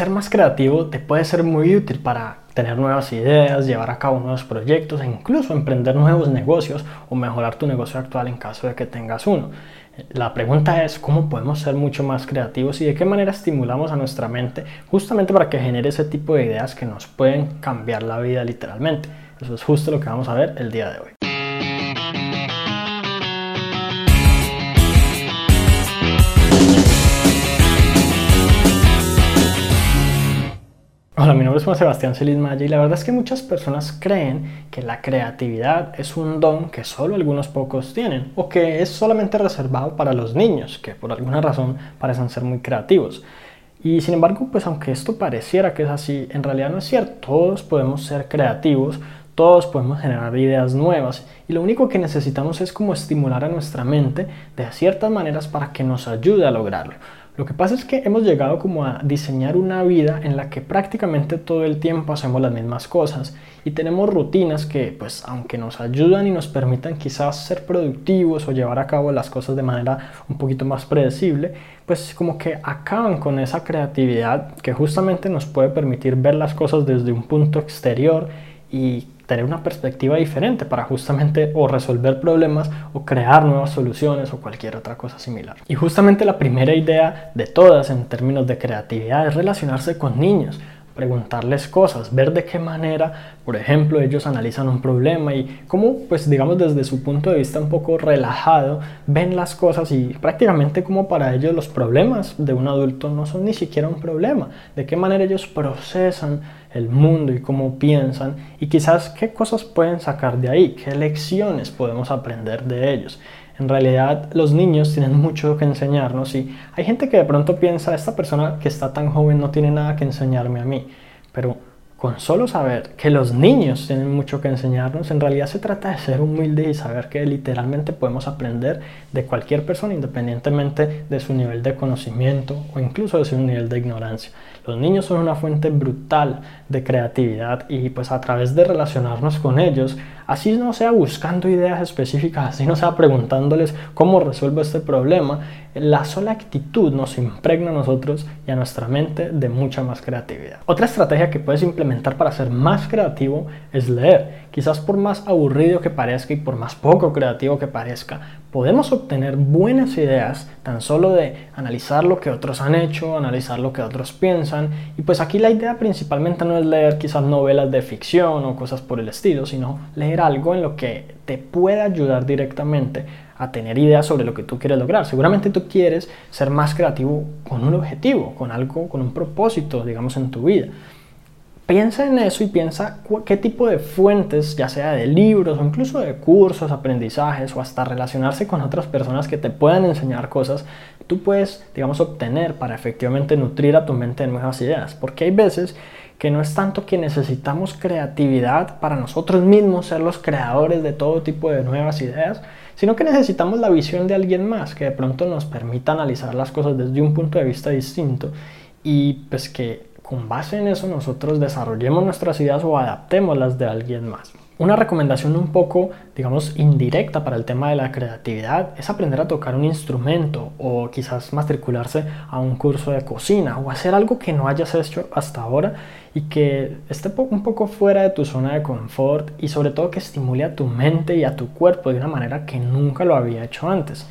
ser más creativo te puede ser muy útil para tener nuevas ideas, llevar a cabo nuevos proyectos e incluso emprender nuevos negocios o mejorar tu negocio actual en caso de que tengas uno. La pregunta es cómo podemos ser mucho más creativos y de qué manera estimulamos a nuestra mente justamente para que genere ese tipo de ideas que nos pueden cambiar la vida literalmente. Eso es justo lo que vamos a ver el día de hoy. Hola, mi nombre es Juan Sebastián Celis Maya y la verdad es que muchas personas creen que la creatividad es un don que solo algunos pocos tienen o que es solamente reservado para los niños, que por alguna razón parecen ser muy creativos. Y sin embargo, pues aunque esto pareciera que es así, en realidad no es cierto. Todos podemos ser creativos, todos podemos generar ideas nuevas y lo único que necesitamos es como estimular a nuestra mente de ciertas maneras para que nos ayude a lograrlo. Lo que pasa es que hemos llegado como a diseñar una vida en la que prácticamente todo el tiempo hacemos las mismas cosas y tenemos rutinas que pues aunque nos ayudan y nos permitan quizás ser productivos o llevar a cabo las cosas de manera un poquito más predecible, pues como que acaban con esa creatividad que justamente nos puede permitir ver las cosas desde un punto exterior y tener una perspectiva diferente para justamente o resolver problemas o crear nuevas soluciones o cualquier otra cosa similar. Y justamente la primera idea de todas en términos de creatividad es relacionarse con niños preguntarles cosas, ver de qué manera, por ejemplo, ellos analizan un problema y cómo, pues digamos desde su punto de vista un poco relajado, ven las cosas y prácticamente como para ellos los problemas de un adulto no son ni siquiera un problema, de qué manera ellos procesan el mundo y cómo piensan y quizás qué cosas pueden sacar de ahí, qué lecciones podemos aprender de ellos. En realidad los niños tienen mucho que enseñarnos y hay gente que de pronto piensa, esta persona que está tan joven no tiene nada que enseñarme a mí, pero con solo saber que los niños tienen mucho que enseñarnos, en realidad se trata de ser humilde y saber que literalmente podemos aprender de cualquier persona independientemente de su nivel de conocimiento o incluso de su nivel de ignorancia. Los niños son una fuente brutal de creatividad y pues a través de relacionarnos con ellos, así no sea buscando ideas específicas, así no sea preguntándoles cómo resuelvo este problema, la sola actitud nos impregna a nosotros y a nuestra mente de mucha más creatividad. Otra estrategia que puedes implementar para ser más creativo es leer. Quizás por más aburrido que parezca y por más poco creativo que parezca, podemos obtener buenas ideas tan solo de analizar lo que otros han hecho, analizar lo que otros piensan. Y pues aquí la idea principalmente no es leer quizás novelas de ficción o cosas por el estilo, sino leer algo en lo que te pueda ayudar directamente a tener ideas sobre lo que tú quieres lograr. Seguramente tú quieres ser más creativo con un objetivo, con algo, con un propósito, digamos, en tu vida. Piensa en eso y piensa qué tipo de fuentes, ya sea de libros o incluso de cursos, aprendizajes o hasta relacionarse con otras personas que te puedan enseñar cosas, tú puedes, digamos, obtener para efectivamente nutrir a tu mente de nuevas ideas. Porque hay veces que no es tanto que necesitamos creatividad para nosotros mismos ser los creadores de todo tipo de nuevas ideas, sino que necesitamos la visión de alguien más que de pronto nos permita analizar las cosas desde un punto de vista distinto y pues que con base en eso nosotros desarrollemos nuestras ideas o adaptemos las de alguien más. Una recomendación un poco, digamos, indirecta para el tema de la creatividad es aprender a tocar un instrumento o quizás matricularse a un curso de cocina o hacer algo que no hayas hecho hasta ahora y que esté un poco fuera de tu zona de confort y sobre todo que estimule a tu mente y a tu cuerpo de una manera que nunca lo había hecho antes.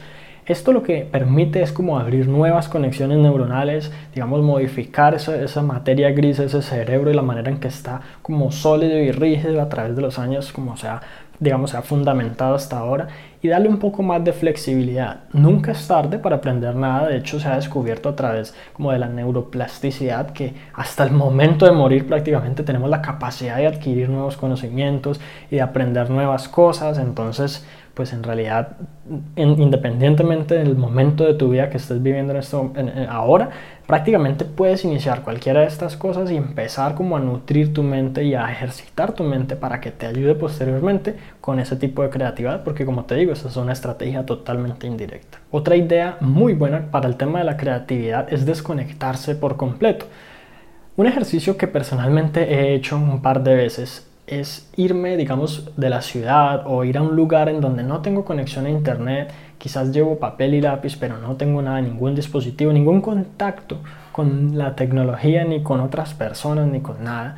Esto lo que permite es como abrir nuevas conexiones neuronales, digamos, modificar esa, materia gris, ese cerebro y la manera en que está como sólido y rígido a través de los años, como sea digamos, se ha fundamentado hasta ahora y darle un poco más de flexibilidad. Nunca es tarde para aprender nada, de hecho se ha descubierto a través como de la neuroplasticidad que hasta el momento de morir prácticamente tenemos la capacidad de adquirir nuevos conocimientos y de aprender nuevas cosas, entonces pues en realidad independientemente del momento de tu vida que estés viviendo en esto ahora, prácticamente puedes iniciar cualquiera de estas cosas y empezar como a nutrir tu mente y a ejercitar tu mente para que te ayude posteriormente con ese tipo de creatividad, porque como te digo, esa es una estrategia totalmente indirecta. Otra idea muy buena para el tema de la creatividad es desconectarse por completo. Un ejercicio que personalmente he hecho un par de veces es irme, digamos, de la ciudad o ir a un lugar en donde no tengo conexión a internet, quizás llevo papel y lápiz, pero no tengo nada, ningún dispositivo, ningún contacto con la tecnología, ni con otras personas, ni con nada.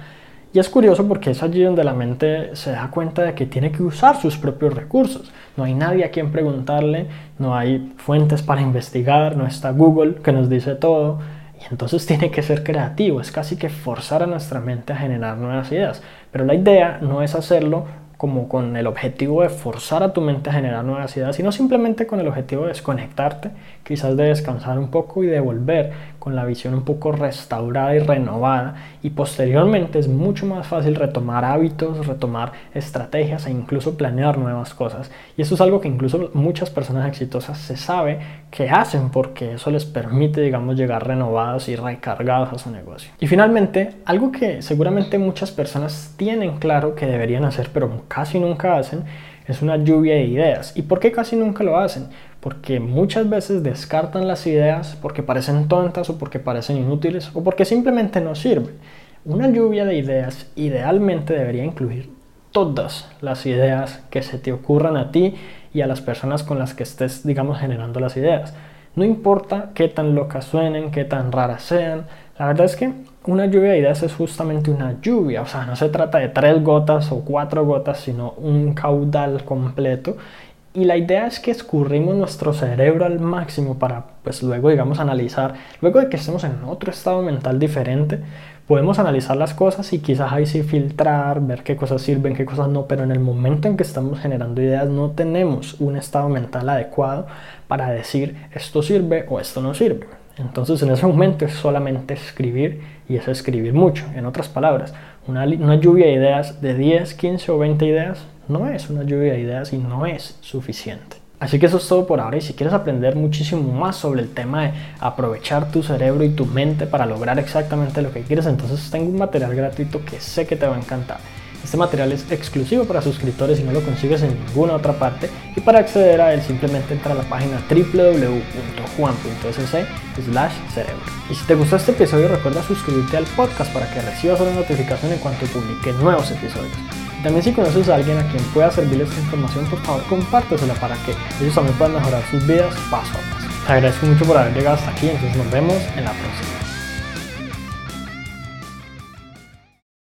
Y es curioso porque es allí donde la mente se da cuenta de que tiene que usar sus propios recursos. No hay nadie a quien preguntarle, no hay fuentes para investigar, no está Google que nos dice todo. Y entonces tiene que ser creativo, es casi que forzar a nuestra mente a generar nuevas ideas. Pero la idea no es hacerlo como con el objetivo de forzar a tu mente a generar nuevas ideas, sino simplemente con el objetivo de desconectarte, quizás de descansar un poco y de volver con la visión un poco restaurada y renovada. Y posteriormente es mucho más fácil retomar hábitos, retomar estrategias e incluso planear nuevas cosas. Y eso es algo que incluso muchas personas exitosas se sabe que hacen porque eso les permite, digamos, llegar renovados y recargados a su negocio. Y finalmente, algo que seguramente muchas personas tienen claro que deberían hacer, pero casi nunca hacen, es una lluvia de ideas. ¿Y por qué casi nunca lo hacen? Porque muchas veces descartan las ideas porque parecen tontas o porque parecen inútiles o porque simplemente no sirven. Una lluvia de ideas idealmente debería incluir todas las ideas que se te ocurran a ti y a las personas con las que estés, digamos, generando las ideas. No importa qué tan locas suenen, qué tan raras sean, la verdad es que una lluvia de ideas es justamente una lluvia, o sea, no se trata de tres gotas o cuatro gotas, sino un caudal completo. Y la idea es que escurrimos nuestro cerebro al máximo para, pues luego, digamos, analizar, luego de que estemos en otro estado mental diferente, podemos analizar las cosas y quizás ahí sí filtrar, ver qué cosas sirven, qué cosas no, pero en el momento en que estamos generando ideas no tenemos un estado mental adecuado para decir esto sirve o esto no sirve. Entonces en ese momento es solamente escribir y es escribir mucho. En otras palabras, una, una, lluvia de ideas de 10, 15 o 20 ideas no es una lluvia de ideas y no es suficiente. Así que eso es todo por ahora y si quieres aprender muchísimo más sobre el tema de aprovechar tu cerebro y tu mente para lograr exactamente lo que quieres, entonces tengo un material gratuito que sé que te va a encantar. Este material es exclusivo para suscriptores y no lo consigues en ninguna otra parte y para acceder a él simplemente entra a la página www.juan.sc cerebro. Y si te gustó este episodio recuerda suscribirte al podcast para que recibas una notificación en cuanto publique nuevos episodios. También si conoces a alguien a quien pueda servirle esta información, por favor compártesela para que ellos también puedan mejorar sus vidas paso a paso. Te agradezco mucho por haber llegado hasta aquí, entonces nos vemos en la próxima.